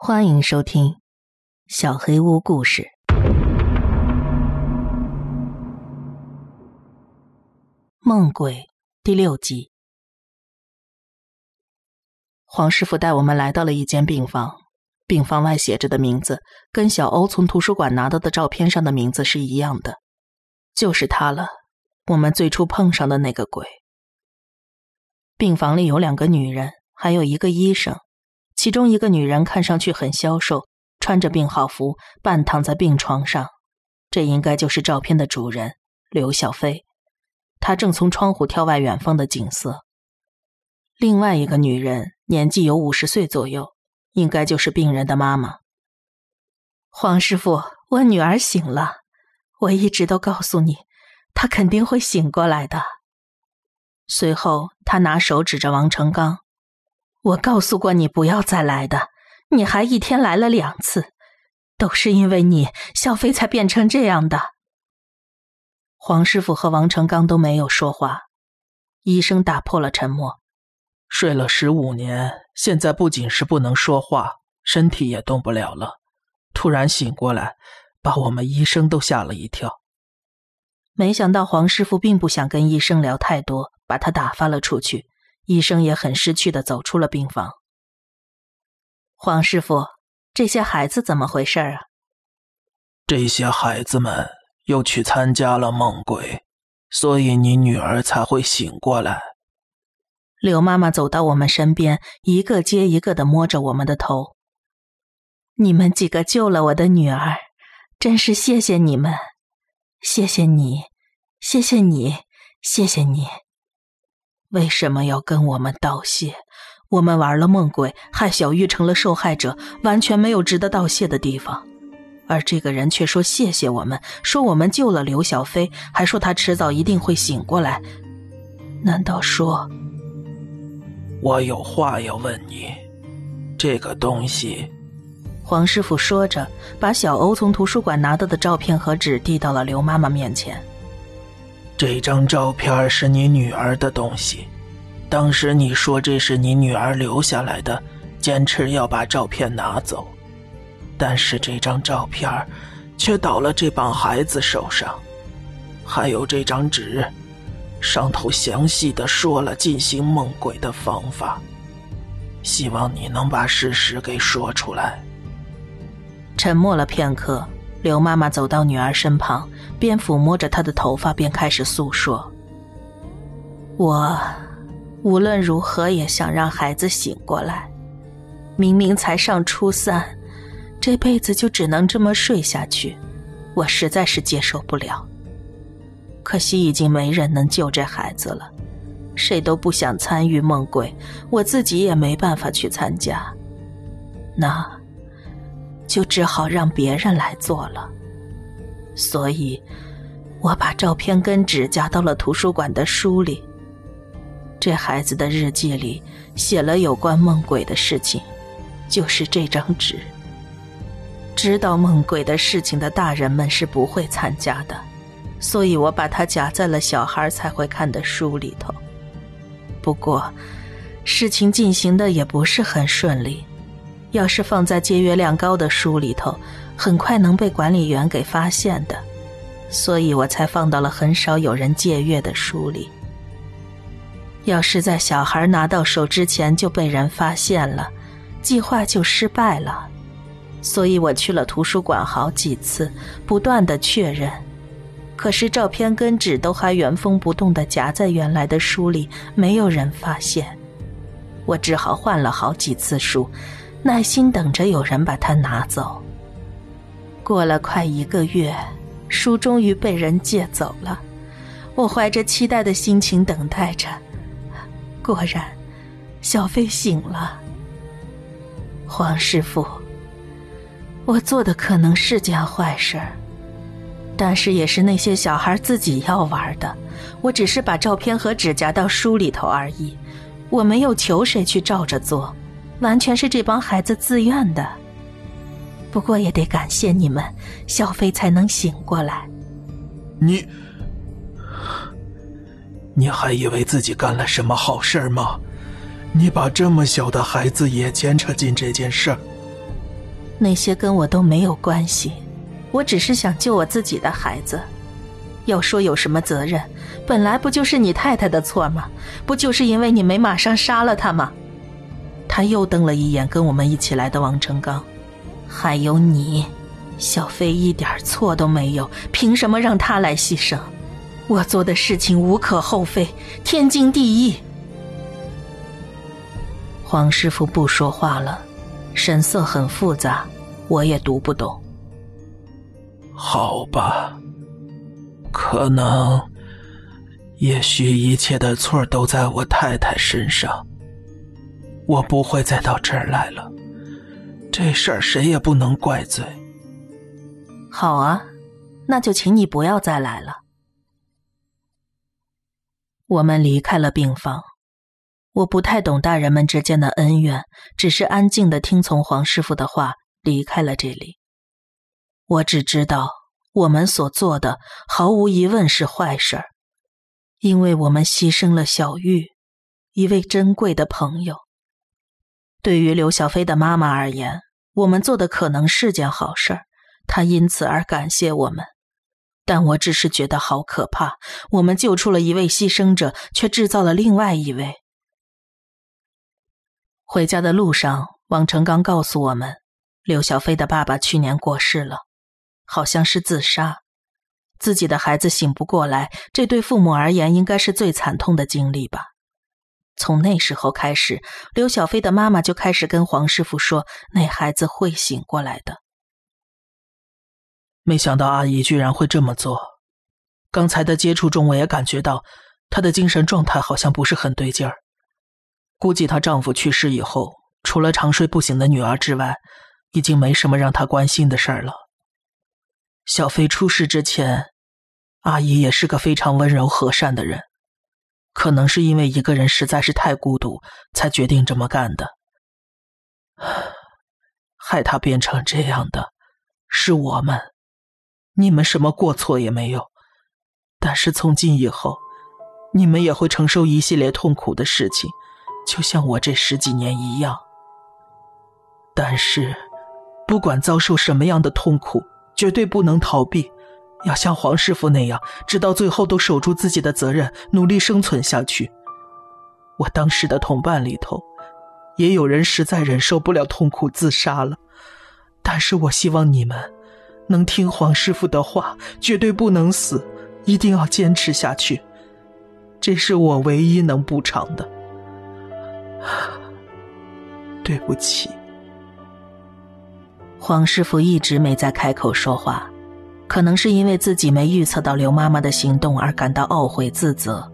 欢迎收听《小黑屋故事》。梦鬼第六集。黄师傅带我们来到了一间病房，病房外写着的名字跟小欧从图书馆拿到的照片上的名字是一样的，就是他了。我们最初碰上的那个鬼。病房里有两个女人，还有一个医生。其中一个女人看上去很消瘦，穿着病号服，半躺在病床上。这应该就是照片的主人刘小飞。她正从窗户眺望远方的景色。另外一个女人年纪有五十岁左右，应该就是病人的妈妈。黄师傅，我女儿醒了，我一直都告诉你，她肯定会醒过来的。随后，他拿手指着王成刚。我告诉过你不要再来的，你还一天来了两次，都是因为你，小飞才变成这样的。黄师傅和王成刚都没有说话，医生打破了沉默。睡了十五年，现在不仅是不能说话，身体也动不了了。突然醒过来，把我们医生都吓了一跳。没想到黄师傅并不想跟医生聊太多，把他打发了出去。医生也很识趣的走出了病房。黄师傅，这些孩子怎么回事啊？这些孩子们又去参加了梦鬼，所以你女儿才会醒过来。刘妈妈走到我们身边，一个接一个的摸着我们的头。你们几个救了我的女儿，真是谢谢你们，谢谢你，谢谢你，谢谢你。为什么要跟我们道谢？我们玩了梦鬼，害小玉成了受害者，完全没有值得道谢的地方。而这个人却说谢谢我们，说我们救了刘小飞，还说他迟早一定会醒过来。难道说……我有话要问你，这个东西……黄师傅说着，把小欧从图书馆拿到的照片和纸递到了刘妈妈面前。这张照片是你女儿的东西，当时你说这是你女儿留下来的，坚持要把照片拿走，但是这张照片却到了这帮孩子手上，还有这张纸，上头详细的说了进行梦鬼的方法，希望你能把事实给说出来。沉默了片刻。刘妈妈走到女儿身旁，边抚摸着他的头发，边开始诉说：“我无论如何也想让孩子醒过来。明明才上初三，这辈子就只能这么睡下去，我实在是接受不了。可惜已经没人能救这孩子了，谁都不想参与梦鬼，我自己也没办法去参加。那……”就只好让别人来做了，所以，我把照片跟纸夹到了图书馆的书里。这孩子的日记里写了有关梦鬼的事情，就是这张纸。知道梦鬼的事情的大人们是不会参加的，所以我把它夹在了小孩才会看的书里头。不过，事情进行的也不是很顺利。要是放在借阅量高的书里头，很快能被管理员给发现的，所以我才放到了很少有人借阅的书里。要是在小孩拿到手之前就被人发现了，计划就失败了。所以我去了图书馆好几次，不断的确认，可是照片跟纸都还原封不动的夹在原来的书里，没有人发现。我只好换了好几次书。耐心等着有人把它拿走。过了快一个月，书终于被人借走了。我怀着期待的心情等待着，果然，小飞醒了。黄师傅，我做的可能是件坏事，但是也是那些小孩自己要玩的。我只是把照片和纸夹到书里头而已，我没有求谁去照着做。完全是这帮孩子自愿的，不过也得感谢你们，小飞才能醒过来。你，你还以为自己干了什么好事吗？你把这么小的孩子也牵扯进这件事儿，那些跟我都没有关系，我只是想救我自己的孩子。要说有什么责任，本来不就是你太太的错吗？不就是因为你没马上杀了他吗？他又瞪了一眼跟我们一起来的王成刚，还有你，小飞一点错都没有，凭什么让他来牺牲？我做的事情无可厚非，天经地义。黄师傅不说话了，神色很复杂，我也读不懂。好吧。可能，也许一切的错都在我太太身上。我不会再到这儿来了，这事儿谁也不能怪罪。好啊，那就请你不要再来了。我们离开了病房，我不太懂大人们之间的恩怨，只是安静的听从黄师傅的话，离开了这里。我只知道。我们所做的毫无疑问是坏事儿，因为我们牺牲了小玉，一位珍贵的朋友。对于刘小飞的妈妈而言，我们做的可能是件好事儿，她因此而感谢我们。但我只是觉得好可怕，我们救出了一位牺牲者，却制造了另外一位。回家的路上，王成刚告诉我们，刘小飞的爸爸去年过世了。好像是自杀，自己的孩子醒不过来，这对父母而言应该是最惨痛的经历吧。从那时候开始，刘小飞的妈妈就开始跟黄师傅说，那孩子会醒过来的。没想到阿姨居然会这么做。刚才的接触中，我也感觉到她的精神状态好像不是很对劲儿。估计她丈夫去世以后，除了长睡不醒的女儿之外，已经没什么让她关心的事儿了。小飞出事之前，阿姨也是个非常温柔和善的人，可能是因为一个人实在是太孤独，才决定这么干的。害他变成这样的，是我们，你们什么过错也没有。但是从今以后，你们也会承受一系列痛苦的事情，就像我这十几年一样。但是，不管遭受什么样的痛苦。绝对不能逃避，要像黄师傅那样，直到最后都守住自己的责任，努力生存下去。我当时的同伴里头，也有人实在忍受不了痛苦自杀了。但是我希望你们能听黄师傅的话，绝对不能死，一定要坚持下去。这是我唯一能补偿的。对不起。黄师傅一直没再开口说话，可能是因为自己没预测到刘妈妈的行动而感到懊悔自责。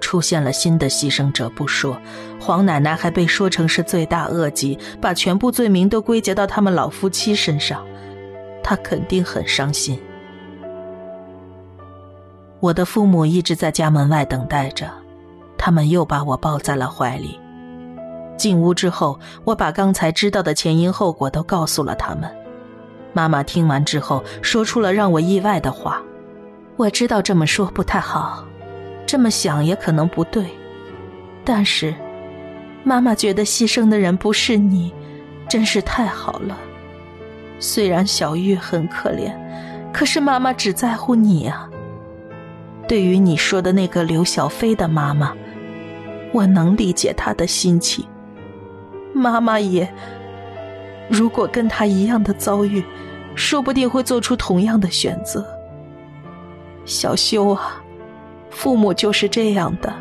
出现了新的牺牲者不说，黄奶奶还被说成是罪大恶极，把全部罪名都归结到他们老夫妻身上，她肯定很伤心。我的父母一直在家门外等待着，他们又把我抱在了怀里。进屋之后，我把刚才知道的前因后果都告诉了他们。妈妈听完之后，说出了让我意外的话。我知道这么说不太好，这么想也可能不对，但是，妈妈觉得牺牲的人不是你，真是太好了。虽然小玉很可怜，可是妈妈只在乎你啊。对于你说的那个刘小飞的妈妈，我能理解她的心情。妈妈也，如果跟他一样的遭遇，说不定会做出同样的选择。小修啊，父母就是这样的，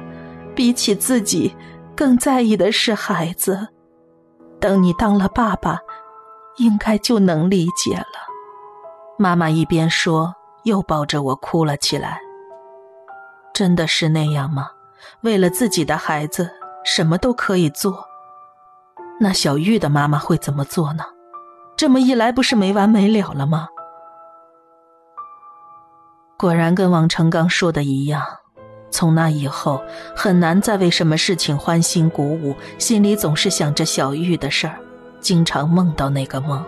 比起自己，更在意的是孩子。等你当了爸爸，应该就能理解了。妈妈一边说，又抱着我哭了起来。真的是那样吗？为了自己的孩子，什么都可以做。那小玉的妈妈会怎么做呢？这么一来，不是没完没了了吗？果然跟王成刚说的一样，从那以后很难再为什么事情欢欣鼓舞，心里总是想着小玉的事儿，经常梦到那个梦。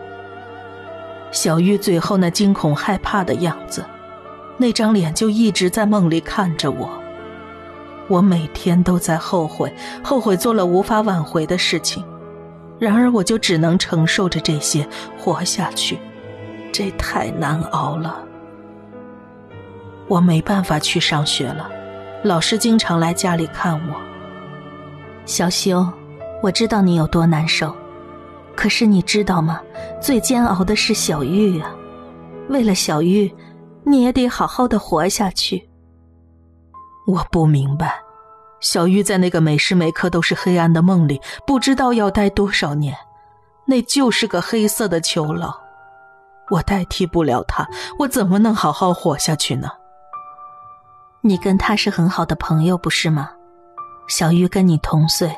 小玉最后那惊恐害怕的样子，那张脸就一直在梦里看着我。我每天都在后悔，后悔做了无法挽回的事情。然而我就只能承受着这些活下去，这太难熬了。我没办法去上学了，老师经常来家里看我。小修，我知道你有多难受，可是你知道吗？最煎熬的是小玉啊！为了小玉，你也得好好的活下去。我不明白。小玉在那个每时每刻都是黑暗的梦里，不知道要待多少年，那就是个黑色的囚牢。我代替不了他，我怎么能好好活下去呢？你跟他是很好的朋友，不是吗？小玉跟你同岁，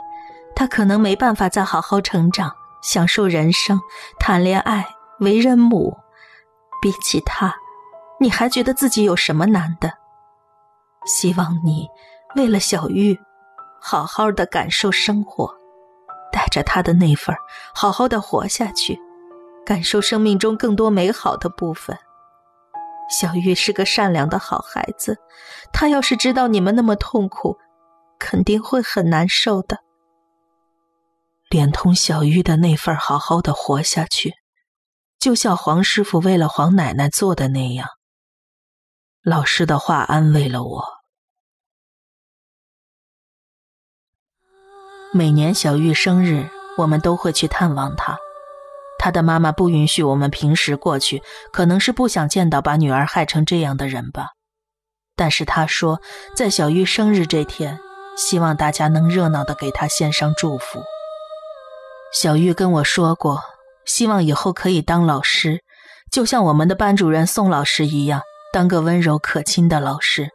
他可能没办法再好好成长，享受人生，谈恋爱，为人母。比起他，你还觉得自己有什么难的？希望你。为了小玉，好好的感受生活，带着他的那份好好的活下去，感受生命中更多美好的部分。小玉是个善良的好孩子，他要是知道你们那么痛苦，肯定会很难受的。连同小玉的那份好好的活下去，就像黄师傅为了黄奶奶做的那样。老师的话安慰了我。每年小玉生日，我们都会去探望她。她的妈妈不允许我们平时过去，可能是不想见到把女儿害成这样的人吧。但是她说，在小玉生日这天，希望大家能热闹的给她献上祝福。小玉跟我说过，希望以后可以当老师，就像我们的班主任宋老师一样，当个温柔可亲的老师。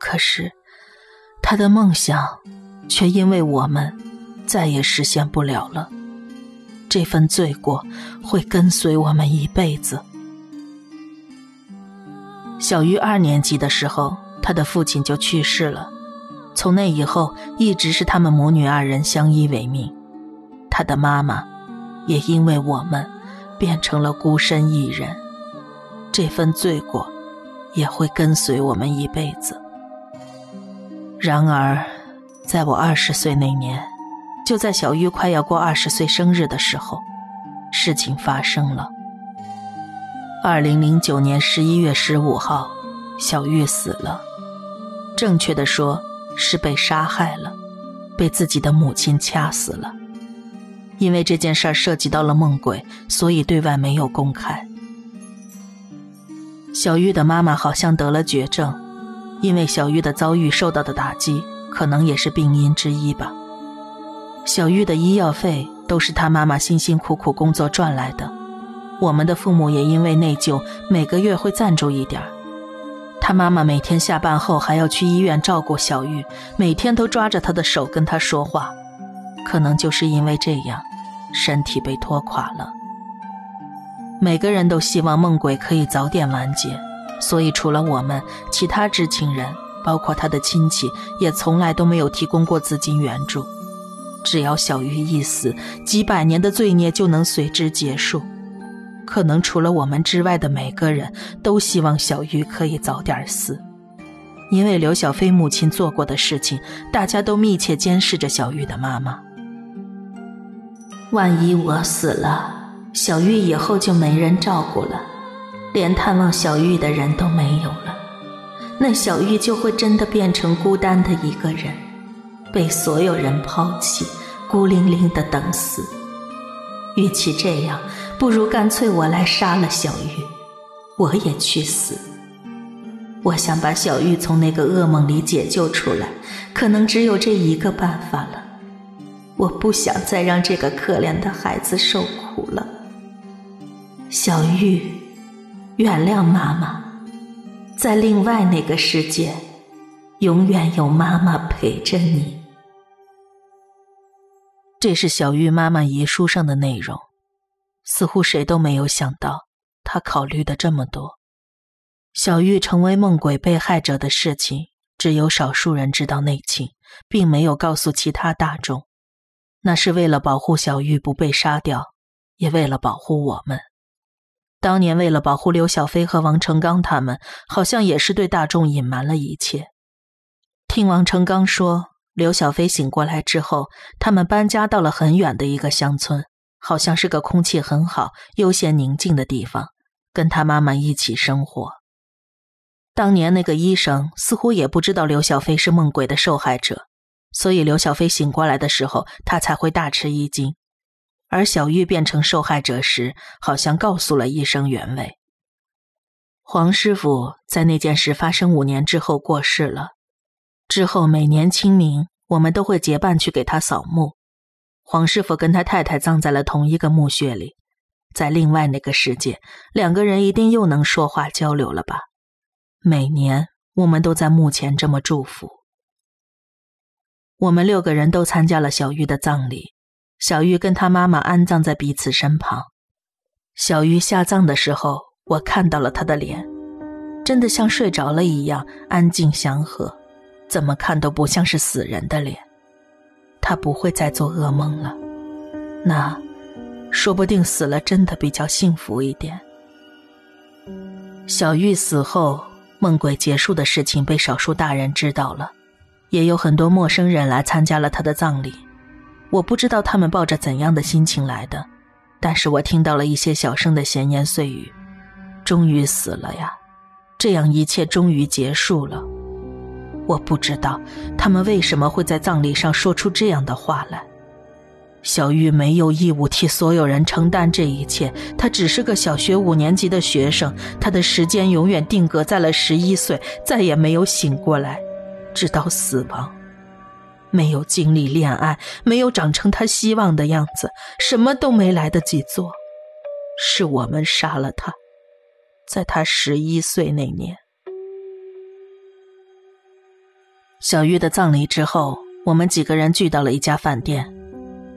可是，她的梦想。却因为我们再也实现不了了，这份罪过会跟随我们一辈子。小玉二年级的时候，他的父亲就去世了，从那以后一直是他们母女二人相依为命。他的妈妈也因为我们变成了孤身一人，这份罪过也会跟随我们一辈子。然而。在我二十岁那年，就在小玉快要过二十岁生日的时候，事情发生了。二零零九年十一月十五号，小玉死了。正确的说，是被杀害了，被自己的母亲掐死了。因为这件事儿涉及到了梦鬼，所以对外没有公开。小玉的妈妈好像得了绝症，因为小玉的遭遇受到的打击。可能也是病因之一吧。小玉的医药费都是她妈妈辛辛苦苦工作赚来的，我们的父母也因为内疚，每个月会赞助一点她妈妈每天下班后还要去医院照顾小玉，每天都抓着她的手跟她说话。可能就是因为这样，身体被拖垮了。每个人都希望梦鬼可以早点完结，所以除了我们，其他知情人。包括他的亲戚也从来都没有提供过资金援助。只要小玉一死，几百年的罪孽就能随之结束。可能除了我们之外的每个人都希望小玉可以早点死，因为刘小飞母亲做过的事情，大家都密切监视着小玉的妈妈。万一我死了，小玉以后就没人照顾了，连探望小玉的人都没有了。那小玉就会真的变成孤单的一个人，被所有人抛弃，孤零零的等死。与其这样，不如干脆我来杀了小玉，我也去死。我想把小玉从那个噩梦里解救出来，可能只有这一个办法了。我不想再让这个可怜的孩子受苦了。小玉，原谅妈妈。在另外那个世界，永远有妈妈陪着你。这是小玉妈妈遗书上的内容，似乎谁都没有想到，她考虑的这么多。小玉成为梦鬼被害者的事情，只有少数人知道内情，并没有告诉其他大众。那是为了保护小玉不被杀掉，也为了保护我们。当年为了保护刘小飞和王成刚他们，好像也是对大众隐瞒了一切。听王成刚说，刘小飞醒过来之后，他们搬家到了很远的一个乡村，好像是个空气很好、悠闲宁静的地方，跟他妈妈一起生活。当年那个医生似乎也不知道刘小飞是梦鬼的受害者，所以刘小飞醒过来的时候，他才会大吃一惊。而小玉变成受害者时，好像告诉了医生原委。黄师傅在那件事发生五年之后过世了。之后每年清明，我们都会结伴去给他扫墓。黄师傅跟他太太葬在了同一个墓穴里，在另外那个世界，两个人一定又能说话交流了吧？每年我们都在墓前这么祝福。我们六个人都参加了小玉的葬礼，小玉跟她妈妈安葬在彼此身旁。小玉下葬的时候，我看到了她的脸，真的像睡着了一样安静祥和。怎么看都不像是死人的脸，他不会再做噩梦了。那，说不定死了真的比较幸福一点。小玉死后，梦鬼结束的事情被少数大人知道了，也有很多陌生人来参加了他的葬礼。我不知道他们抱着怎样的心情来的，但是我听到了一些小声的闲言碎语。终于死了呀，这样一切终于结束了。我不知道他们为什么会在葬礼上说出这样的话来。小玉没有义务替所有人承担这一切，她只是个小学五年级的学生，她的时间永远定格在了十一岁，再也没有醒过来，直到死亡，没有经历恋爱，没有长成他希望的样子，什么都没来得及做，是我们杀了他，在他十一岁那年。小玉的葬礼之后，我们几个人聚到了一家饭店，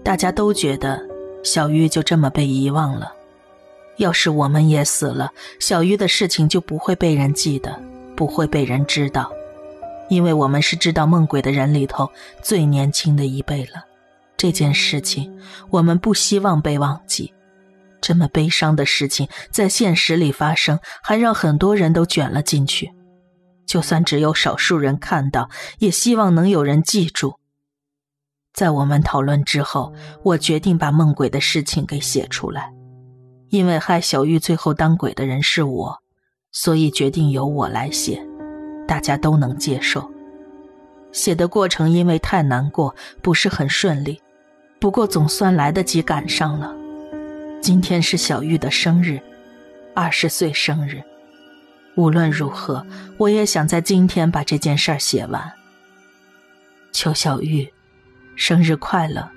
大家都觉得小玉就这么被遗忘了。要是我们也死了，小玉的事情就不会被人记得，不会被人知道，因为我们是知道梦鬼的人里头最年轻的一辈了。这件事情我们不希望被忘记。这么悲伤的事情在现实里发生，还让很多人都卷了进去。就算只有少数人看到，也希望能有人记住。在我们讨论之后，我决定把梦鬼的事情给写出来，因为害小玉最后当鬼的人是我，所以决定由我来写，大家都能接受。写的过程因为太难过，不是很顺利，不过总算来得及赶上了。今天是小玉的生日，二十岁生日。无论如何，我也想在今天把这件事儿写完。邱小玉，生日快乐！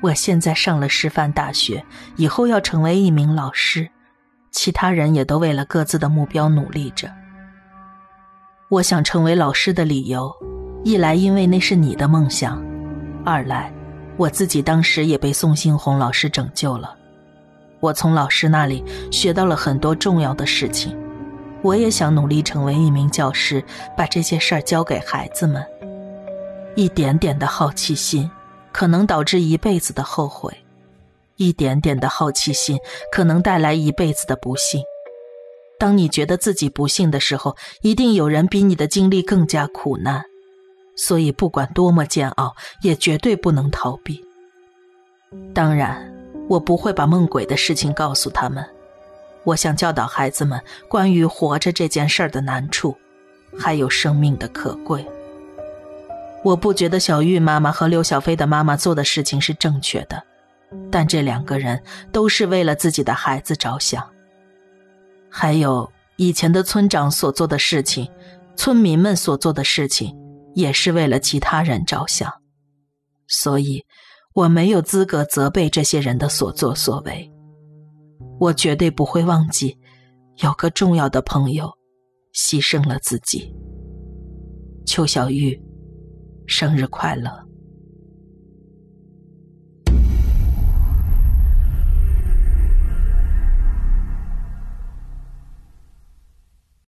我现在上了师范大学，以后要成为一名老师，其他人也都为了各自的目标努力着。我想成为老师的理由，一来因为那是你的梦想，二来我自己当时也被宋新红老师拯救了，我从老师那里学到了很多重要的事情。我也想努力成为一名教师，把这些事儿教给孩子们。一点点的好奇心，可能导致一辈子的后悔；一点点的好奇心，可能带来一辈子的不幸。当你觉得自己不幸的时候，一定有人比你的经历更加苦难。所以，不管多么煎熬，也绝对不能逃避。当然，我不会把梦鬼的事情告诉他们。我想教导孩子们关于活着这件事儿的难处，还有生命的可贵。我不觉得小玉妈妈和刘小飞的妈妈做的事情是正确的，但这两个人都是为了自己的孩子着想。还有以前的村长所做的事情，村民们所做的事情，也是为了其他人着想。所以，我没有资格责备这些人的所作所为。我绝对不会忘记，有个重要的朋友牺牲了自己。邱小玉，生日快乐！